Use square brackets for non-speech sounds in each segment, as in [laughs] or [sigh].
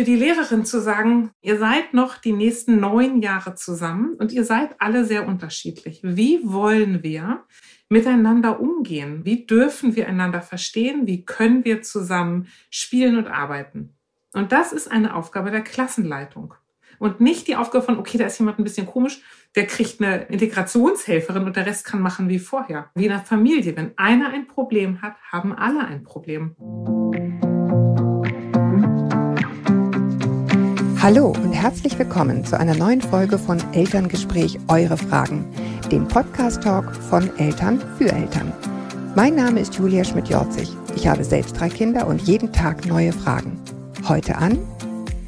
für die Lehrerin zu sagen, ihr seid noch die nächsten neun Jahre zusammen und ihr seid alle sehr unterschiedlich. Wie wollen wir miteinander umgehen? Wie dürfen wir einander verstehen? Wie können wir zusammen spielen und arbeiten? Und das ist eine Aufgabe der Klassenleitung. Und nicht die Aufgabe von, okay, da ist jemand ein bisschen komisch, der kriegt eine Integrationshelferin und der Rest kann machen wie vorher. Wie in einer Familie. Wenn einer ein Problem hat, haben alle ein Problem. Hallo und herzlich willkommen zu einer neuen Folge von Elterngespräch Eure Fragen, dem Podcast-Talk von Eltern für Eltern. Mein Name ist Julia Schmidt-Jorzig. Ich habe selbst drei Kinder und jeden Tag neue Fragen. Heute an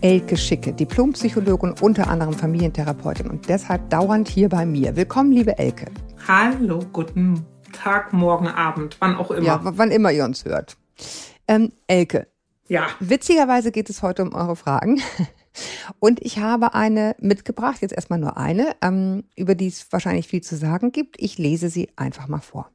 Elke Schicke, Diplompsychologin, unter anderem Familientherapeutin und deshalb dauernd hier bei mir. Willkommen, liebe Elke. Hallo, guten Tag, morgen, Abend, wann auch immer. Ja, wann immer ihr uns hört. Ähm, Elke. Ja. Witzigerweise geht es heute um eure Fragen. Und ich habe eine mitgebracht, jetzt erstmal nur eine, ähm, über die es wahrscheinlich viel zu sagen gibt. Ich lese sie einfach mal vor.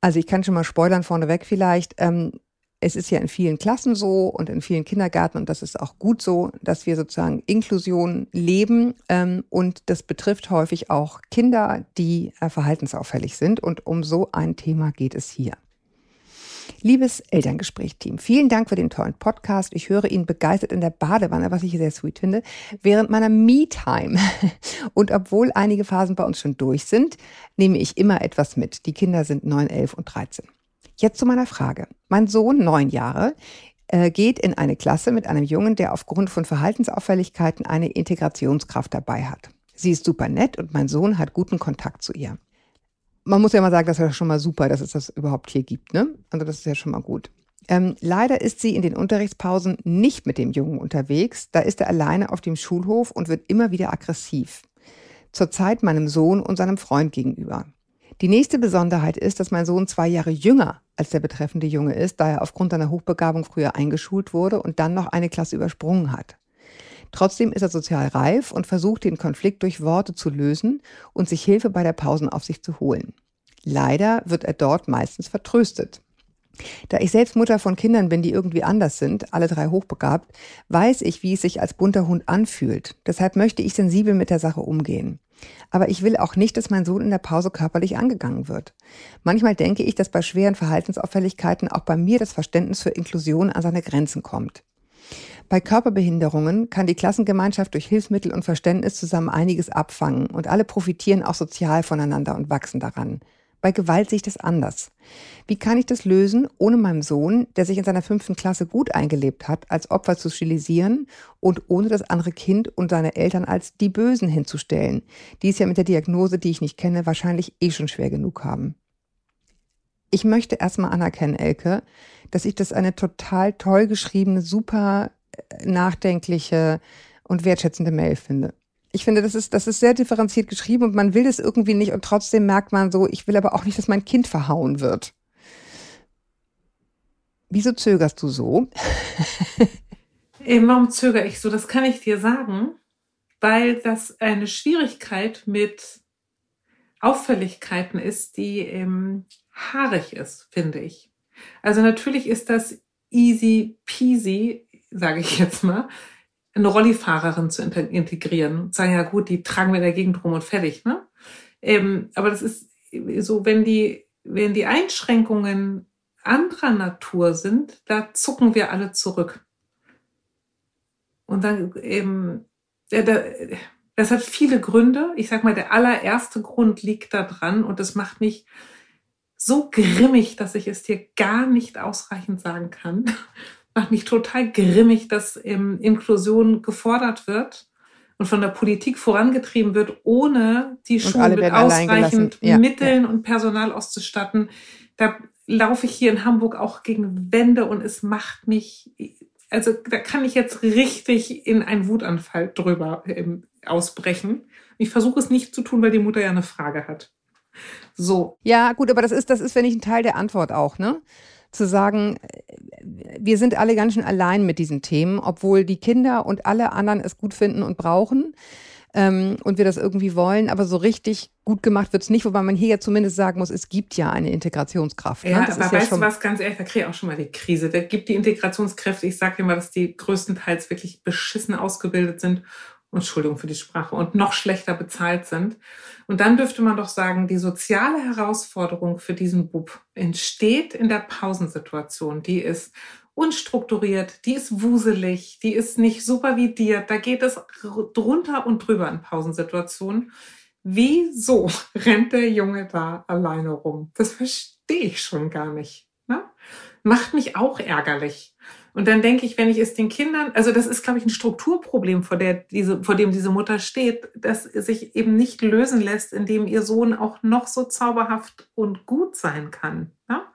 Also ich kann schon mal spoilern vorneweg vielleicht. Ähm, es ist ja in vielen Klassen so und in vielen Kindergärten und das ist auch gut so, dass wir sozusagen Inklusion leben ähm, und das betrifft häufig auch Kinder, die äh, verhaltensauffällig sind und um so ein Thema geht es hier. Liebes Elterngespräch-Team, vielen Dank für den tollen Podcast. Ich höre ihn begeistert in der Badewanne, was ich sehr sweet finde, während meiner Me-Time. [laughs] Und obwohl einige Phasen bei uns schon durch sind, nehme ich immer etwas mit. Die Kinder sind 9, 11 und 13. Jetzt zu meiner Frage. Mein Sohn, neun Jahre, äh, geht in eine Klasse mit einem Jungen, der aufgrund von Verhaltensauffälligkeiten eine Integrationskraft dabei hat. Sie ist super nett und mein Sohn hat guten Kontakt zu ihr man muss ja mal sagen, das ist ja schon mal super, dass es das überhaupt hier gibt. Ne? Also das ist ja schon mal gut. Ähm, leider ist sie in den Unterrichtspausen nicht mit dem Jungen unterwegs. Da ist er alleine auf dem Schulhof und wird immer wieder aggressiv. Zurzeit meinem Sohn und seinem Freund gegenüber. Die nächste Besonderheit ist, dass mein Sohn zwei Jahre jünger als der betreffende Junge ist, da er aufgrund seiner Hochbegabung früher eingeschult wurde und dann noch eine Klasse übersprungen hat. Trotzdem ist er sozial reif und versucht, den Konflikt durch Worte zu lösen und sich Hilfe bei der Pausenaufsicht zu holen. Leider wird er dort meistens vertröstet. Da ich selbst Mutter von Kindern bin, die irgendwie anders sind, alle drei hochbegabt, weiß ich, wie es sich als bunter Hund anfühlt. Deshalb möchte ich sensibel mit der Sache umgehen. Aber ich will auch nicht, dass mein Sohn in der Pause körperlich angegangen wird. Manchmal denke ich, dass bei schweren Verhaltensauffälligkeiten auch bei mir das Verständnis für Inklusion an seine Grenzen kommt. Bei Körperbehinderungen kann die Klassengemeinschaft durch Hilfsmittel und Verständnis zusammen einiges abfangen und alle profitieren auch sozial voneinander und wachsen daran. Bei Gewalt sehe ich das anders. Wie kann ich das lösen, ohne meinem Sohn, der sich in seiner fünften Klasse gut eingelebt hat, als Opfer zu stilisieren und ohne das andere Kind und seine Eltern als die Bösen hinzustellen, die es ja mit der Diagnose, die ich nicht kenne, wahrscheinlich eh schon schwer genug haben? Ich möchte erstmal anerkennen, Elke, dass ich das eine total toll geschriebene, super nachdenkliche und wertschätzende Mail finde. Ich finde, das ist, das ist sehr differenziert geschrieben und man will das irgendwie nicht und trotzdem merkt man so, ich will aber auch nicht, dass mein Kind verhauen wird. Wieso zögerst du so? [laughs] Warum zögere ich so? Das kann ich dir sagen, weil das eine Schwierigkeit mit Auffälligkeiten ist, die ähm, haarig ist, finde ich. Also natürlich ist das easy peasy sage ich jetzt mal, eine Rollifahrerin zu integrieren und sagen, ja gut, die tragen wir in der Gegend rum und fertig. Ne? Ähm, aber das ist so, wenn die, wenn die Einschränkungen anderer Natur sind, da zucken wir alle zurück. Und dann eben, ja, da, das hat viele Gründe. Ich sag mal, der allererste Grund liegt da dran und das macht mich so grimmig, dass ich es dir gar nicht ausreichend sagen kann macht mich total grimmig, dass ähm, Inklusion gefordert wird und von der Politik vorangetrieben wird, ohne die Schulen mit ausreichend ja, Mitteln ja. und Personal auszustatten. Da laufe ich hier in Hamburg auch gegen Wände und es macht mich, also da kann ich jetzt richtig in einen Wutanfall drüber ähm, ausbrechen. Ich versuche es nicht zu tun, weil die Mutter ja eine Frage hat. So. Ja, gut, aber das ist, das ist, wenn ich ein Teil der Antwort auch, ne? zu sagen, wir sind alle ganz schön allein mit diesen Themen, obwohl die Kinder und alle anderen es gut finden und brauchen. ähm, und wir das irgendwie wollen, aber so richtig gut gemacht wird's nicht, wobei man hier ja zumindest sagen muss, es gibt ja eine Integrationskraft. Ne? Ja, das aber weißt ja du was, ganz ehrlich, da kriege ich auch schon mal die Krise. Da gibt die Integrationskräfte, ich sage immer, dass die größtenteils wirklich beschissen ausgebildet sind Entschuldigung für die Sprache, und noch schlechter bezahlt sind. Und dann dürfte man doch sagen, die soziale Herausforderung für diesen Bub entsteht in der Pausensituation. Die ist unstrukturiert, die ist wuselig, die ist nicht supervidiert. Da geht es drunter und drüber in Pausensituationen. Wieso [laughs] rennt der Junge da alleine rum? Das verstehe ich schon gar nicht. Ne? Macht mich auch ärgerlich. Und dann denke ich, wenn ich es den Kindern, also das ist, glaube ich, ein Strukturproblem, vor, der diese, vor dem diese Mutter steht, das sich eben nicht lösen lässt, indem ihr Sohn auch noch so zauberhaft und gut sein kann. Ja?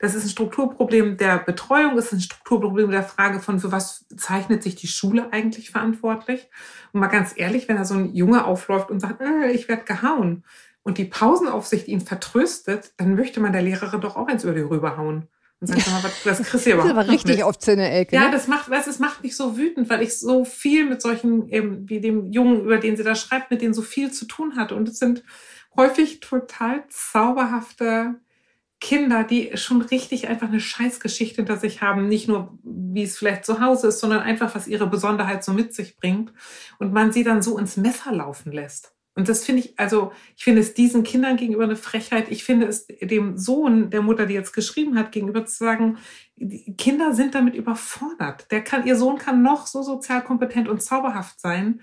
Das ist ein Strukturproblem der Betreuung, ist ein Strukturproblem der Frage von, für was zeichnet sich die Schule eigentlich verantwortlich? Und mal ganz ehrlich, wenn da so ein Junge aufläuft und sagt, äh, ich werde gehauen und die Pausenaufsicht ihn vertröstet, dann möchte man der Lehrerin doch auch ins Öl rüberhauen. Und sagt mal, was, was kriegst du überhaupt? Das ist aber richtig auf Zinne-Ecke. Ja, ne? das macht, weißt, es macht mich so wütend, weil ich so viel mit solchen, eben, wie dem Jungen, über den sie da schreibt, mit denen so viel zu tun hatte. Und es sind häufig total zauberhafte Kinder, die schon richtig einfach eine Scheißgeschichte hinter sich haben. Nicht nur, wie es vielleicht zu Hause ist, sondern einfach, was ihre Besonderheit so mit sich bringt. Und man sie dann so ins Messer laufen lässt. Und das finde ich, also ich finde es diesen Kindern gegenüber eine Frechheit. Ich finde es dem Sohn der Mutter, die jetzt geschrieben hat, gegenüber zu sagen, Kinder sind damit überfordert. Der kann, ihr Sohn kann noch so sozial kompetent und zauberhaft sein.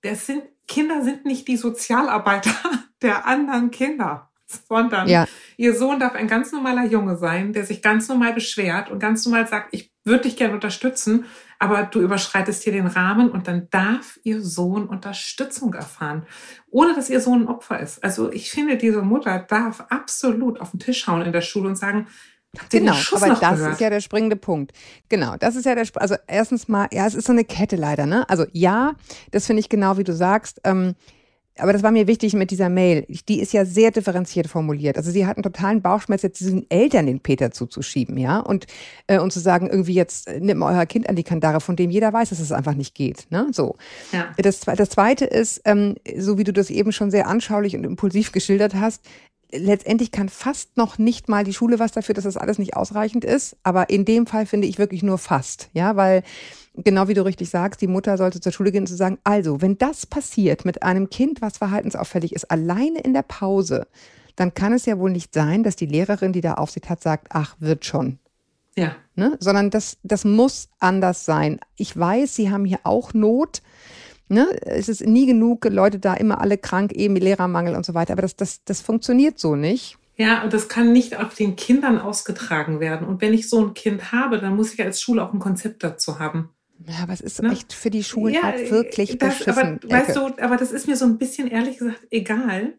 Das sind, Kinder sind nicht die Sozialarbeiter [laughs] der anderen Kinder [laughs] sondern ja. ihr Sohn darf ein ganz normaler Junge sein, der sich ganz normal beschwert und ganz normal sagt, ich würde dich gerne unterstützen, aber du überschreitest hier den Rahmen und dann darf ihr Sohn Unterstützung erfahren, ohne dass ihr Sohn ein Opfer ist. Also ich finde, diese Mutter darf absolut auf den Tisch hauen in der Schule und sagen, Genau, aber das gehört? ist ja der springende Punkt. Genau, das ist ja der, also erstens mal, ja, es ist so eine Kette leider, ne? Also ja, das finde ich genau wie du sagst. Ähm, aber das war mir wichtig mit dieser Mail. Die ist ja sehr differenziert formuliert. Also sie hat einen totalen Bauchschmerz, jetzt diesen Eltern den Peter zuzuschieben, ja, und äh, und zu sagen, irgendwie jetzt äh, nimmt mal euer Kind an die Kandare, von dem jeder weiß, dass es einfach nicht geht, ne? So. Ja. Das, das Zweite ist, ähm, so wie du das eben schon sehr anschaulich und impulsiv [laughs] geschildert hast, letztendlich kann fast noch nicht mal die Schule was dafür, dass das alles nicht ausreichend ist. Aber in dem Fall finde ich wirklich nur fast, ja, weil genau wie du richtig sagst, die Mutter sollte zur Schule gehen und zu sagen, also, wenn das passiert mit einem Kind, was verhaltensauffällig ist, alleine in der Pause, dann kann es ja wohl nicht sein, dass die Lehrerin, die da Aufsicht hat, sagt, ach, wird schon. Ja. Ne? Sondern das, das muss anders sein. Ich weiß, Sie haben hier auch Not. Ne? Es ist nie genug Leute da, immer alle krank, eben Lehrermangel und so weiter. Aber das, das, das funktioniert so nicht. Ja, und das kann nicht auf den Kindern ausgetragen werden. Und wenn ich so ein Kind habe, dann muss ich als Schule auch ein Konzept dazu haben. Ja, aber es ist ne? echt für die Schulen ja, auch wirklich das, beschissen. Aber, weißt du, aber das ist mir so ein bisschen ehrlich gesagt egal.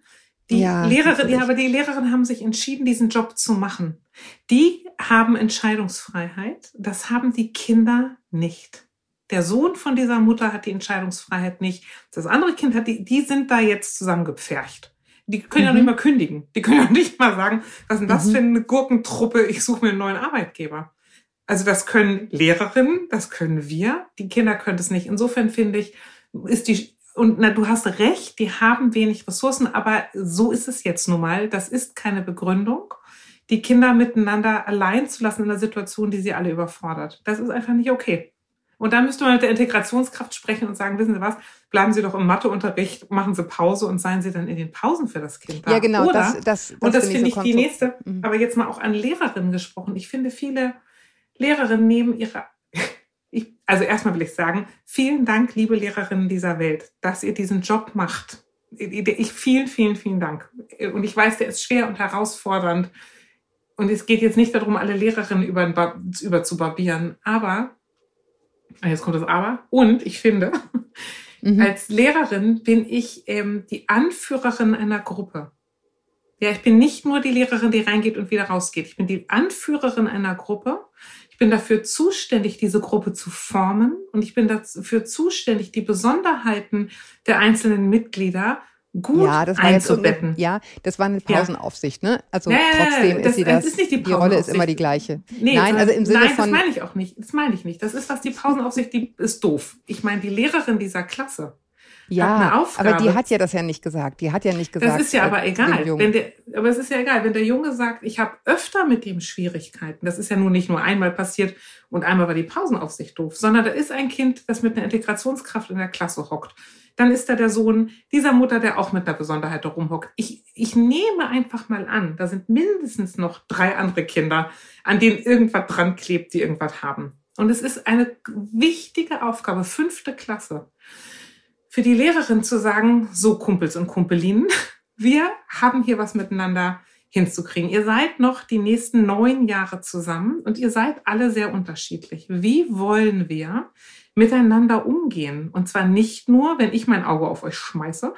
Die ja, Lehrerin, ja, aber die Lehrerinnen haben sich entschieden, diesen Job zu machen. Die haben Entscheidungsfreiheit. Das haben die Kinder nicht. Der Sohn von dieser Mutter hat die Entscheidungsfreiheit nicht. Das andere Kind hat die, die sind da jetzt zusammengepfercht. Die können mhm. ja nicht mal kündigen. Die können ja [laughs] nicht mal sagen, was ist denn das mhm. für eine Gurkentruppe? Ich suche mir einen neuen Arbeitgeber. Also das können Lehrerinnen, das können wir. Die Kinder können es nicht. Insofern finde ich, ist die, und na, du hast recht, die haben wenig Ressourcen, aber so ist es jetzt nun mal. Das ist keine Begründung, die Kinder miteinander allein zu lassen in einer Situation, die sie alle überfordert. Das ist einfach nicht okay. Und dann müsste man mit der Integrationskraft sprechen und sagen, wissen Sie was, bleiben Sie doch im Matheunterricht, machen Sie Pause und seien Sie dann in den Pausen für das Kind da. Ja, genau. Oder, das, das, das und das finde ich, so die nächste, mhm. aber jetzt mal auch an Lehrerinnen gesprochen. Ich finde viele Lehrerinnen nehmen ihre, [laughs] ich, also erstmal will ich sagen, vielen Dank, liebe Lehrerinnen dieser Welt, dass ihr diesen Job macht. Ich, vielen, vielen, vielen Dank. Und ich weiß, der ist schwer und herausfordernd. Und es geht jetzt nicht darum, alle Lehrerinnen über, über zu barbieren. Aber, jetzt kommt das Aber. Und ich finde, mhm. als Lehrerin bin ich ähm, die Anführerin einer Gruppe. Ja, ich bin nicht nur die Lehrerin, die reingeht und wieder rausgeht. Ich bin die Anführerin einer Gruppe. Ich bin dafür zuständig, diese Gruppe zu formen und ich bin dafür zuständig, die Besonderheiten der einzelnen Mitglieder gut ja, das war einzubetten. Eine, ja, das war eine Pausenaufsicht, ne? Also ja, trotzdem das, ist sie das. Ist nicht die, die Rolle ist immer die gleiche. Nee, nein, also im Sinne nein, von. Nein, das meine ich auch nicht. Das meine ich nicht. Das ist was die Pausenaufsicht, die ist doof. Ich meine die Lehrerin dieser Klasse ja, eine Aufgabe. Aber die hat ja das ja nicht gesagt. Die hat ja nicht gesagt. Das ist ja aber egal. Wenn der, aber es ist ja egal, wenn der Junge sagt, ich habe öfter mit dem Schwierigkeiten. Das ist ja nun nicht nur einmal passiert und einmal war die Pausenaufsicht doof, sondern da ist ein Kind, das mit einer Integrationskraft in der Klasse hockt. Dann ist da der Sohn dieser Mutter, der auch mit einer Besonderheit da rumhockt. Ich, ich nehme einfach mal an, da sind mindestens noch drei andere Kinder, an denen irgendwas dran klebt, die irgendwas haben. Und es ist eine wichtige Aufgabe, fünfte Klasse, für die Lehrerin zu sagen, so Kumpels und Kumpelinen, [laughs] wir haben hier was miteinander hinzukriegen. Ihr seid noch die nächsten neun Jahre zusammen und ihr seid alle sehr unterschiedlich. Wie wollen wir miteinander umgehen? Und zwar nicht nur, wenn ich mein Auge auf euch schmeiße,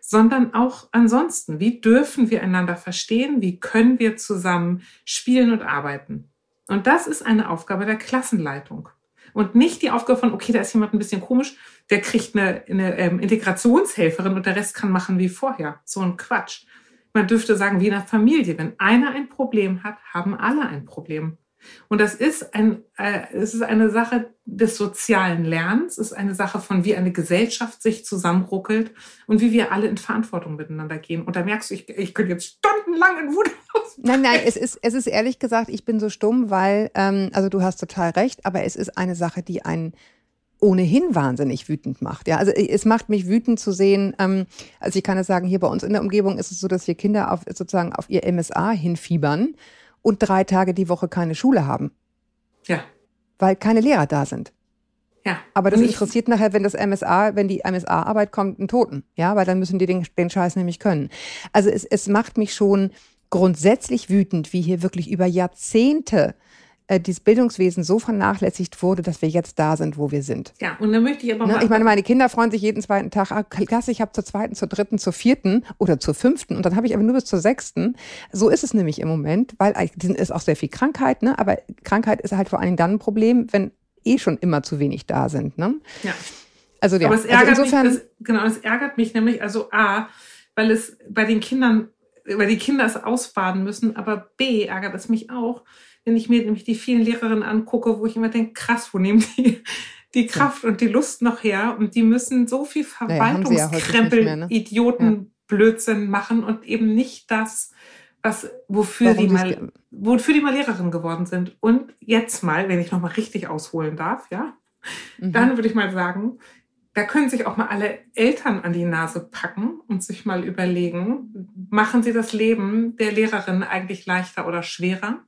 sondern auch ansonsten. Wie dürfen wir einander verstehen? Wie können wir zusammen spielen und arbeiten? Und das ist eine Aufgabe der Klassenleitung. Und nicht die Aufgabe von, okay, da ist jemand ein bisschen komisch, der kriegt eine, eine ähm, Integrationshelferin und der Rest kann machen wie vorher. So ein Quatsch. Man dürfte sagen, wie in einer Familie. Wenn einer ein Problem hat, haben alle ein Problem. Und das ist ein, äh, es ist eine Sache des sozialen Lernens, ist eine Sache von, wie eine Gesellschaft sich zusammenruckelt und wie wir alle in Verantwortung miteinander gehen. Und da merkst du, ich, ich könnte jetzt stundenlang in Wut Nein, nein, es ist, es ist ehrlich gesagt, ich bin so stumm, weil, ähm, also du hast total recht, aber es ist eine Sache, die einen ohnehin wahnsinnig wütend macht. Ja, also es macht mich wütend zu sehen. Ähm, also ich kann es sagen, hier bei uns in der Umgebung ist es so, dass wir Kinder auf sozusagen auf ihr MSA hinfiebern und drei Tage die Woche keine Schule haben. Ja. Weil keine Lehrer da sind. Ja. Aber das interessiert nachher, wenn das MSA, wenn die MSA-Arbeit kommt, einen Toten. Ja, weil dann müssen die den, den Scheiß nämlich können. Also es, es macht mich schon grundsätzlich wütend, wie hier wirklich über Jahrzehnte äh, dieses Bildungswesen so vernachlässigt wurde, dass wir jetzt da sind, wo wir sind. Ja, und dann möchte ich aber ne? mal. Ich meine, meine Kinder freuen sich jeden zweiten Tag, ah, klasse, ich habe zur zweiten, zur dritten, zur vierten oder zur fünften und dann habe ich aber nur bis zur sechsten. So ist es nämlich im Moment, weil es ist auch sehr viel Krankheit, ne? aber Krankheit ist halt vor allen Dingen dann ein Problem, wenn eh schon immer zu wenig da sind. Ne? Ja. Also, ja. Aber es also ärgert also insofern, mich, es, genau, es ärgert mich nämlich, also A, weil es bei den Kindern, weil die Kinder es ausbaden müssen, aber B, ärgert es mich auch, wenn ich mir nämlich die vielen Lehrerinnen angucke, wo ich immer denke, krass, wo nehmen die [laughs] die Kraft ja. und die Lust noch her? Und die müssen so viel Verwaltungskrempel, naja, ja ne? Idioten, Blödsinn machen und eben nicht das, was, wofür die mal, wofür die mal Lehrerin geworden sind. Und jetzt mal, wenn ich nochmal richtig ausholen darf, ja, mhm. dann würde ich mal sagen, da können sich auch mal alle Eltern an die Nase packen und sich mal überlegen, machen sie das Leben der Lehrerin eigentlich leichter oder schwerer?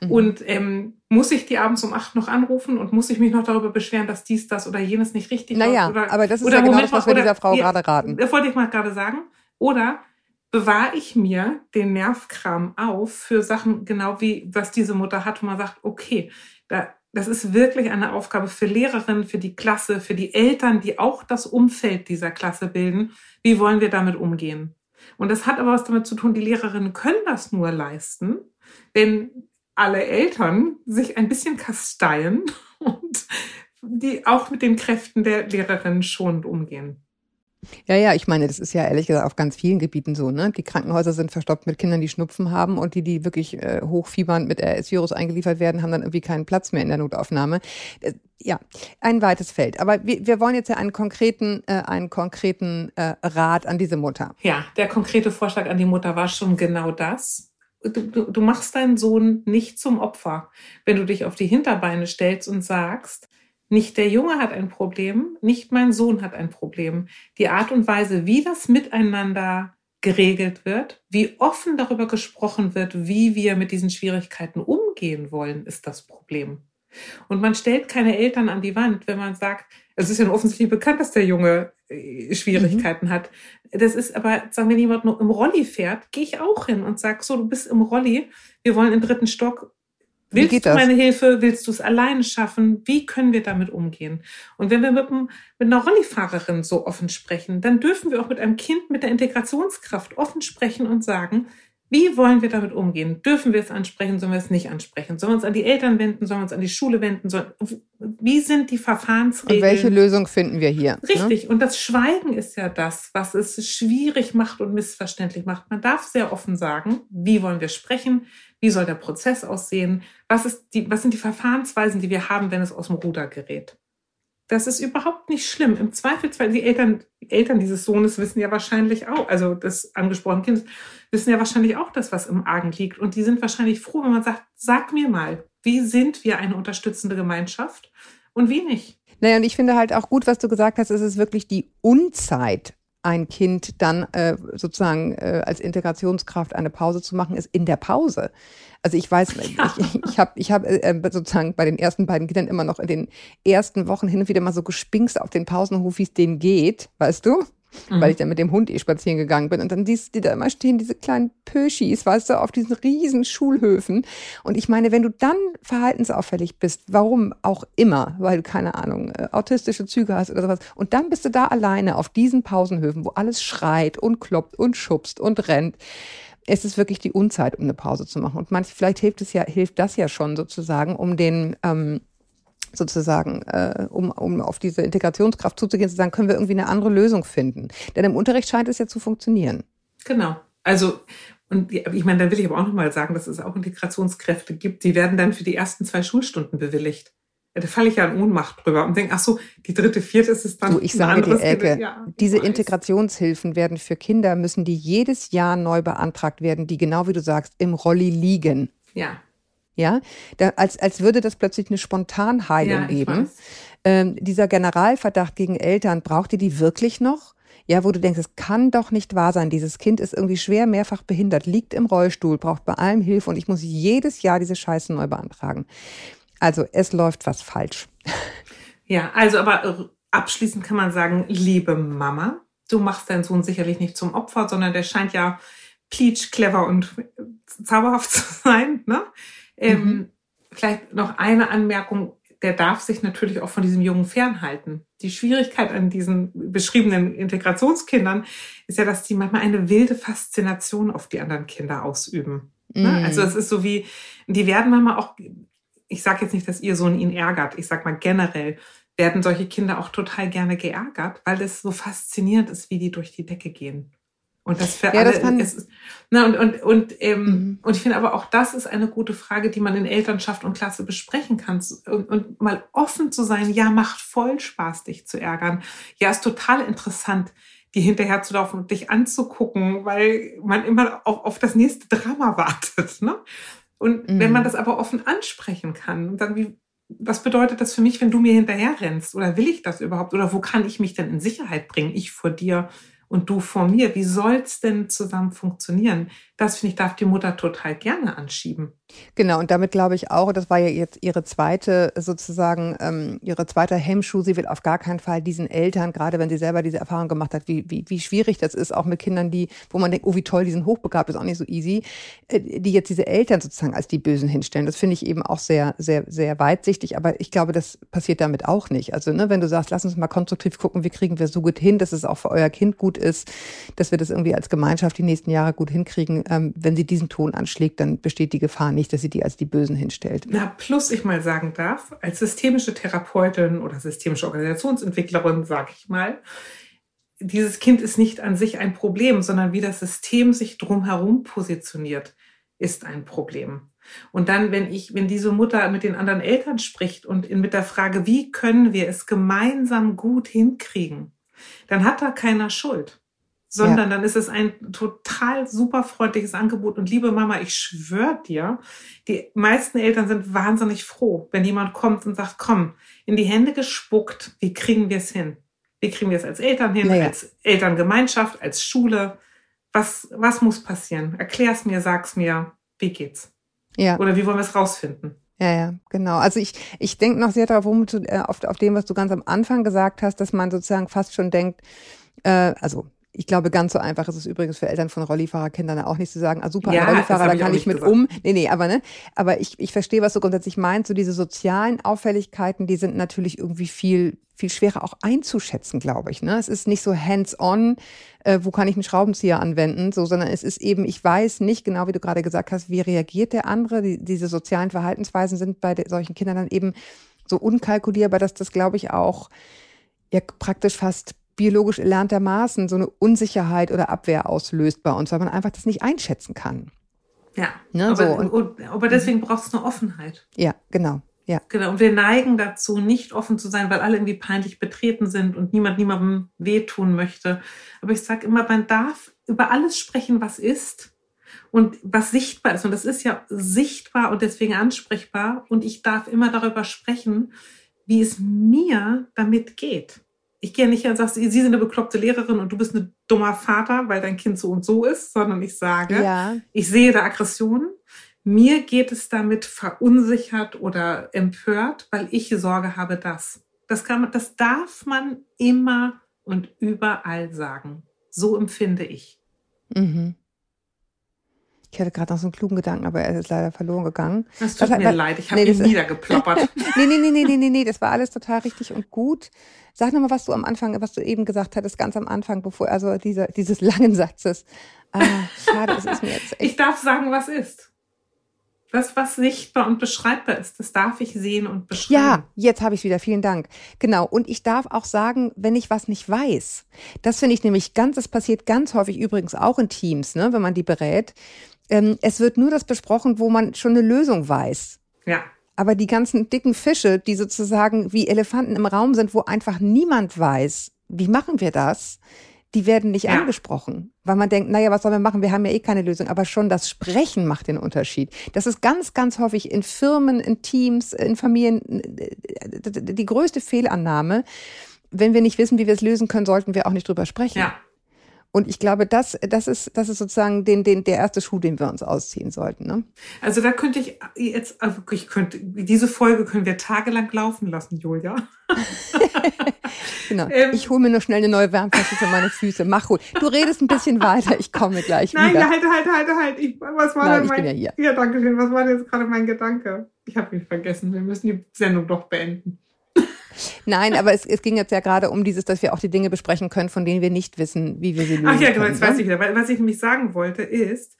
Mhm. Und ähm, muss ich die abends um acht noch anrufen und muss ich mich noch darüber beschweren, dass dies, das oder jenes nicht richtig naja, Oder, aber das ist oder ja genau das, was wir dieser Frau gerade raten. Das wollte ich mal gerade sagen. Oder bewahre ich mir den Nervkram auf für Sachen, genau wie was diese Mutter hat, wo man sagt, okay, da, das ist wirklich eine Aufgabe für Lehrerinnen, für die Klasse, für die Eltern, die auch das Umfeld dieser Klasse bilden. Wie wollen wir damit umgehen? Und das hat aber was damit zu tun, die Lehrerinnen können das nur leisten, wenn alle Eltern sich ein bisschen kasteien [laughs] und die auch mit den Kräften der Lehrerin schonend umgehen. Ja, ja, ich meine, das ist ja ehrlich gesagt auf ganz vielen Gebieten so. Ne? Die Krankenhäuser sind verstopft mit Kindern, die Schnupfen haben und die, die wirklich äh, hochfiebernd mit RS-Virus eingeliefert werden, haben dann irgendwie keinen Platz mehr in der Notaufnahme. Äh, ja, ein weites Feld. Aber wir, wir wollen jetzt ja einen konkreten, äh, einen konkreten äh, Rat an diese Mutter. Ja, der konkrete Vorschlag an die Mutter war schon genau das du, du, machst deinen Sohn nicht zum Opfer, wenn du dich auf die Hinterbeine stellst und sagst, nicht der Junge hat ein Problem, nicht mein Sohn hat ein Problem. Die Art und Weise, wie das miteinander geregelt wird, wie offen darüber gesprochen wird, wie wir mit diesen Schwierigkeiten umgehen wollen, ist das Problem. Und man stellt keine Eltern an die Wand, wenn man sagt, es ist ja offensichtlich bekannt, dass der Junge äh, Schwierigkeiten mhm. hat. Das ist aber, sagen wir, jemand nur im Rolli fährt, gehe ich auch hin und sag so, du bist im Rolli, wir wollen im dritten Stock. Willst du meine Hilfe? Willst du es alleine schaffen? Wie können wir damit umgehen? Und wenn wir mit, einem, mit einer Rollifahrerin so offen sprechen, dann dürfen wir auch mit einem Kind mit der Integrationskraft offen sprechen und sagen, wie wollen wir damit umgehen? Dürfen wir es ansprechen? Sollen wir es nicht ansprechen? Sollen wir uns an die Eltern wenden? Sollen wir uns an die Schule wenden? Sollen, wie sind die Verfahrensregeln? Und welche Lösung finden wir hier? Ne? Richtig. Ne? Und das Schweigen ist ja das, was es schwierig macht und missverständlich macht. Man darf sehr offen sagen, wie wollen wir sprechen? Wie soll der Prozess aussehen? Was, ist die, was sind die Verfahrensweisen, die wir haben, wenn es aus dem Ruder gerät? Das ist überhaupt nicht schlimm. Im Zweifelsfall, die Eltern, die Eltern dieses Sohnes wissen ja wahrscheinlich auch, also des angesprochenen Kindes, wissen ja wahrscheinlich auch das, was im Argen liegt. Und die sind wahrscheinlich froh, wenn man sagt, sag mir mal, wie sind wir eine unterstützende Gemeinschaft und wie nicht? Naja, und ich finde halt auch gut, was du gesagt hast, es ist wirklich die Unzeit, ein Kind dann äh, sozusagen äh, als Integrationskraft eine Pause zu machen, ist in der Pause. Also ich weiß, [laughs] ja. ich, ich habe ich hab, äh, sozusagen bei den ersten beiden Kindern immer noch in den ersten Wochen hin und wieder mal so gespinkst auf den Pausenhof, wie es denen geht, weißt du? Mhm. weil ich dann mit dem Hund eh spazieren gegangen bin. Und dann siehst du die da immer stehen, diese kleinen Pöschis, weißt du, auf diesen riesen Schulhöfen. Und ich meine, wenn du dann verhaltensauffällig bist, warum auch immer, weil du keine Ahnung, äh, autistische Züge hast oder sowas, und dann bist du da alleine auf diesen Pausenhöfen, wo alles schreit und kloppt und schubst und rennt es ist wirklich die Unzeit, um eine Pause zu machen. Und manch, vielleicht hilft es ja, hilft das ja schon sozusagen, um den ähm, sozusagen, äh, um, um auf diese Integrationskraft zuzugehen, zu sagen, können wir irgendwie eine andere Lösung finden. Denn im Unterricht scheint es ja zu funktionieren. Genau. Also, und ich meine, dann will ich aber auch nochmal sagen, dass es auch Integrationskräfte gibt, die werden dann für die ersten zwei Schulstunden bewilligt. Da falle ich ja in Ohnmacht drüber und denke, ach so, die dritte, vierte ist es dann. Du, ich sage dir, Elke, ja, diese. Integrationshilfen werden für Kinder, müssen die jedes Jahr neu beantragt werden, die genau wie du sagst, im Rolli liegen. Ja. Ja, da, als, als würde das plötzlich eine Spontanheilung ja, geben. Ähm, dieser Generalverdacht gegen Eltern, braucht ihr die wirklich noch? Ja, wo du denkst, es kann doch nicht wahr sein. Dieses Kind ist irgendwie schwer mehrfach behindert, liegt im Rollstuhl, braucht bei allem Hilfe und ich muss jedes Jahr diese Scheiße neu beantragen. Also es läuft was falsch. Ja, also aber abschließend kann man sagen, liebe Mama, du machst deinen Sohn sicherlich nicht zum Opfer, sondern der scheint ja pleatsch, clever und zauberhaft [laughs] zu sein. Ne? Ähm, mhm. Vielleicht noch eine Anmerkung. Der darf sich natürlich auch von diesem Jungen fernhalten. Die Schwierigkeit an diesen beschriebenen Integrationskindern ist ja, dass die manchmal eine wilde Faszination auf die anderen Kinder ausüben. Ne? Mhm. Also es ist so wie, die werden manchmal auch, ich sage jetzt nicht, dass ihr Sohn ihn ärgert, ich sag mal generell, werden solche Kinder auch total gerne geärgert, weil es so faszinierend ist, wie die durch die Decke gehen. Und das für ja, alle das ist, na und und und ähm, mhm. und ich finde aber auch das ist eine gute Frage, die man in Elternschaft und Klasse besprechen kann und, und mal offen zu sein. Ja, macht voll Spaß, dich zu ärgern. Ja, ist total interessant, dir hinterher zu laufen und dich anzugucken, weil man immer auf, auf das nächste Drama wartet. Ne? Und mhm. wenn man das aber offen ansprechen kann und dann wie was bedeutet das für mich, wenn du mir hinterher rennst? Oder will ich das überhaupt? Oder wo kann ich mich denn in Sicherheit bringen? Ich vor dir und du vor mir. Wie soll's denn zusammen funktionieren? Das finde ich, darf die Mutter total gerne anschieben. Genau, und damit glaube ich auch, das war ja jetzt ihre zweite, sozusagen, ähm, ihre zweite Hemmschuh. Sie will auf gar keinen Fall diesen Eltern, gerade wenn sie selber diese Erfahrung gemacht hat, wie, wie, wie schwierig das ist, auch mit Kindern, die, wo man denkt, oh, wie toll, die sind hochbegabt, ist auch nicht so easy, äh, die jetzt diese Eltern sozusagen als die Bösen hinstellen. Das finde ich eben auch sehr, sehr, sehr weitsichtig, aber ich glaube, das passiert damit auch nicht. Also, ne, wenn du sagst, lass uns mal konstruktiv gucken, wie kriegen wir so gut hin, dass es auch für euer Kind gut ist, dass wir das irgendwie als Gemeinschaft die nächsten Jahre gut hinkriegen, ähm, wenn sie diesen Ton anschlägt, dann besteht die Gefahr nicht, dass sie die als die Bösen hinstellt. Na, plus ich mal sagen darf, als systemische Therapeutin oder systemische Organisationsentwicklerin, sage ich mal, dieses Kind ist nicht an sich ein Problem, sondern wie das System sich drumherum positioniert, ist ein Problem. Und dann, wenn ich, wenn diese Mutter mit den anderen Eltern spricht und mit der Frage, wie können wir es gemeinsam gut hinkriegen, dann hat da keiner Schuld sondern ja. dann ist es ein total super freundliches Angebot. Und liebe Mama, ich schwöre dir, die meisten Eltern sind wahnsinnig froh, wenn jemand kommt und sagt, komm, in die Hände gespuckt, wie kriegen wir es hin? Wie kriegen wir es als Eltern hin, naja. als Elterngemeinschaft, als Schule? Was, was muss passieren? Erklär's mir, sag's mir, wie geht's? Ja. Oder wie wollen wir es rausfinden? Ja, ja, genau. Also ich, ich denke noch sehr darauf rum, äh, auf, auf dem, was du ganz am Anfang gesagt hast, dass man sozusagen fast schon denkt, äh, also ich glaube, ganz so einfach ist es übrigens für Eltern von Rollifahrerkindern auch nicht zu sagen, ah super, ja, ein Rollifahrer, da kann ich, ich mit gesagt. um. Nee, nee, aber ne, aber ich, ich verstehe, was du grundsätzlich meinst. So diese sozialen Auffälligkeiten, die sind natürlich irgendwie viel, viel schwerer auch einzuschätzen, glaube ich. Ne? Es ist nicht so hands-on, äh, wo kann ich einen Schraubenzieher anwenden, so, sondern es ist eben, ich weiß nicht genau, wie du gerade gesagt hast, wie reagiert der andere. Die, diese sozialen Verhaltensweisen sind bei solchen Kindern dann eben so unkalkulierbar, dass das, glaube ich, auch ja praktisch fast biologisch erlerntermaßen so eine Unsicherheit oder Abwehr auslöst bei uns, weil man einfach das nicht einschätzen kann. Ja, ne, aber, so. und, aber deswegen braucht es eine Offenheit. Ja, genau. Ja. Genau. Und wir neigen dazu, nicht offen zu sein, weil alle irgendwie peinlich betreten sind und niemand niemandem wehtun möchte. Aber ich sage immer, man darf über alles sprechen, was ist und was sichtbar ist. Und das ist ja sichtbar und deswegen ansprechbar. Und ich darf immer darüber sprechen, wie es mir damit geht. Ich gehe nicht und sage, Sie sind eine bekloppte Lehrerin und du bist ein dummer Vater, weil dein Kind so und so ist, sondern ich sage, Ja. ich sehe da Aggression. Mir geht es damit verunsichert oder empört, weil ich Sorge habe, dass. Das kann man, das darf man immer und überall sagen. So empfinde ich. Mhm. Ich hatte gerade noch so einen klugen Gedanken, aber er ist leider verloren gegangen. Das tut Was- mir was- leid, ich habe nee, ihn das- niedergeploppert. [laughs] Nee, nee, nee, nee, nee, nee, nee, das war alles total richtig und gut. Sag nochmal, was du am Anfang, was du eben gesagt hattest, ganz am Anfang, bevor, also dieser, dieses langen Satzes. Ah, schade, es ist mir jetzt Ich echt. darf sagen, was ist. Das, was sichtbar und beschreibbar ist, das darf ich sehen und beschreiben. Ja, jetzt habe ich wieder. Vielen Dank. Genau. Und ich darf auch sagen, wenn ich was nicht weiß. Das finde ich nämlich ganz, das passiert ganz häufig übrigens auch in Teams, ne, wenn man die berät. Ähm, es wird nur das besprochen, wo man schon eine Lösung weiß. Ja. Aber die ganzen dicken Fische, die sozusagen wie Elefanten im Raum sind, wo einfach niemand weiß, wie machen wir das, die werden nicht Ja. angesprochen. Weil man denkt, naja, was sollen wir machen? Wir haben ja eh keine Lösung. Aber schon das Sprechen macht den Unterschied. Das ist ganz, ganz häufig in Firmen, in Teams, in Familien äh, die größte Fehlannahme. Wenn wir nicht wissen, wie wir es lösen können, sollten wir auch nicht drüber sprechen. Ja. Und ich glaube, das, das ist, das ist sozusagen den, den, der erste Schuh, den wir uns ausziehen sollten. Ne? Also da könnte ich jetzt, also ich könnte, diese Folge können wir tagelang laufen lassen, Julia. [laughs] Genau. Ähm, ich hole mir nur schnell eine neue Wärmflasche für meine Füße. Mach ruhig. Du redest ein bisschen weiter. Ich komme gleich Nein, wieder. halt, halt, halt, halt. Ich, was war Nein, denn ich mein, bin ja hier. Ja, danke schön. Was war denn jetzt gerade mein Gedanke? Ich habe ihn vergessen. Wir müssen die Sendung doch beenden. Nein, aber es, es ging jetzt ja gerade um dieses, dass wir auch die Dinge besprechen können, von denen wir nicht wissen, wie wir sie lösen Ach ja, genau, jetzt weiß ne? ich wieder. Weil, was ich nämlich sagen wollte, ist,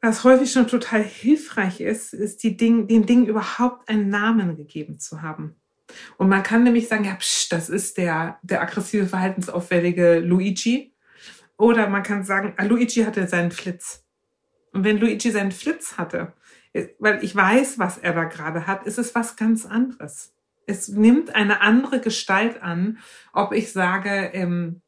was häufig schon total hilfreich ist, ist die Ding, den Dingen überhaupt einen Namen gegeben zu haben. Und man kann nämlich sagen, ja, psch, das ist der, der aggressive, verhaltensauffällige Luigi. Oder man kann sagen, ah, Luigi hatte seinen Flitz. Und wenn Luigi seinen Flitz hatte, weil ich weiß, was er da gerade hat, ist es was ganz anderes. Es nimmt eine andere Gestalt an, ob ich sage, ähm,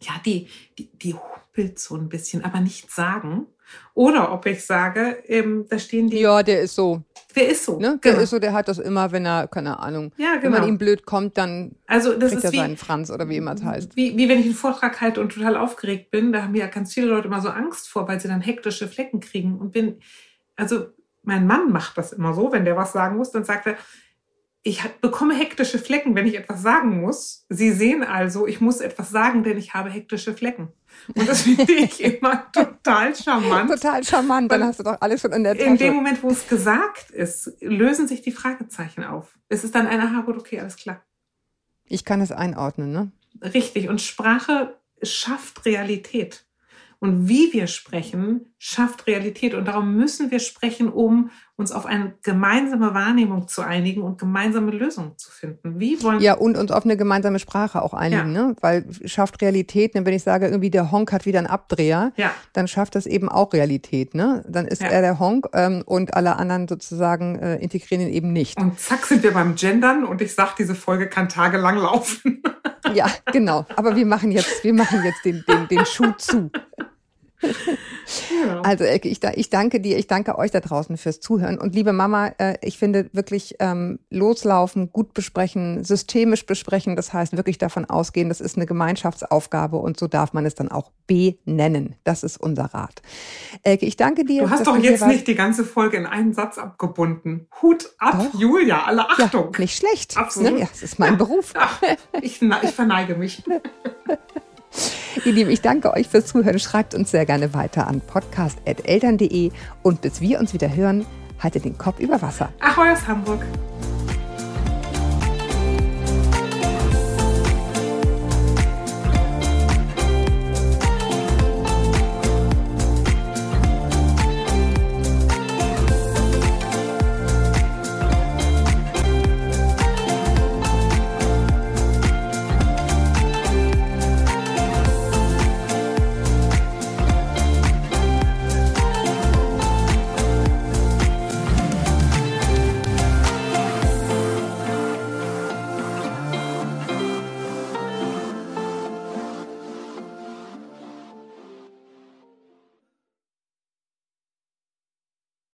ja, die, die, die humpelt so ein bisschen, aber nicht sagen. Oder ob ich sage, ähm, da stehen die, Ja, der ist so. der ist so. Ne? Der Genau. ist so, der hat das immer, wenn er, keine Ahnung, Ja, wenn man genau. ihm blöd kommt, dann Also das kriegt er ist wie, seinen Franz oder wie immer es heißt. wie, wie wenn ich einen Vortrag halte und total aufgeregt bin, da haben ja ganz viele Leute immer so Angst vor, weil sie dann hektische Flecken kriegen. Und wenn, also mein Mann macht das immer so, wenn der was sagen muss, dann sagt er, ich bekomme hektische Flecken, wenn ich etwas sagen muss. Sie sehen also, ich muss etwas sagen, denn ich habe hektische Flecken. Und das finde ich [laughs] immer total charmant. Total charmant, dann hast du doch alles schon in der In dem Tasche. Moment, wo es gesagt ist, lösen sich die Fragezeichen auf. Es ist dann eine Aha, gut, okay, alles klar. Ich kann es einordnen, ne? Richtig. Und Sprache schafft Realität. Und wie wir sprechen, schafft Realität. Und darum müssen wir sprechen, um uns auf eine gemeinsame Wahrnehmung zu einigen und gemeinsame Lösungen zu finden. Wie wollen Ja, und uns auf eine gemeinsame Sprache auch einigen, ne? Weil schafft Realität, ne? wenn ich sage, irgendwie der Honk hat wieder einen Abdreher, Ja. dann schafft das eben auch Realität, ne? Dann ist Ja. er der Honk ähm, und alle anderen sozusagen äh, integrieren ihn eben nicht. Und zack sind wir beim Gendern und ich sag, diese Folge kann tagelang laufen. Ja, genau. Aber wir machen jetzt, wir machen jetzt den, den, den Schuh zu. Ja. [laughs] Also ich, ich danke dir, ich danke euch da draußen fürs Zuhören. Und liebe Mama, äh, ich finde wirklich ähm, loslaufen, gut besprechen, systemisch besprechen, das heißt wirklich davon ausgehen, das ist eine Gemeinschaftsaufgabe und so darf man es dann auch benennen. Das ist unser Rat. Elke, ich danke dir. Du hast doch jetzt nicht die ganze Folge in einen Satz abgebunden. Hut ab, Doch. Julia, alle ja, Achtung. nicht schlecht. Absolut. Ne? Ja, das ist mein Beruf. Ach, ich, ich verneige mich. [laughs] Ihr Lieben, ich danke euch fürs Zuhören. Schreibt uns sehr gerne weiter an podcast.eltern.de und bis wir uns wieder hören, haltet den Kopf über Wasser. Ach, aus Hamburg.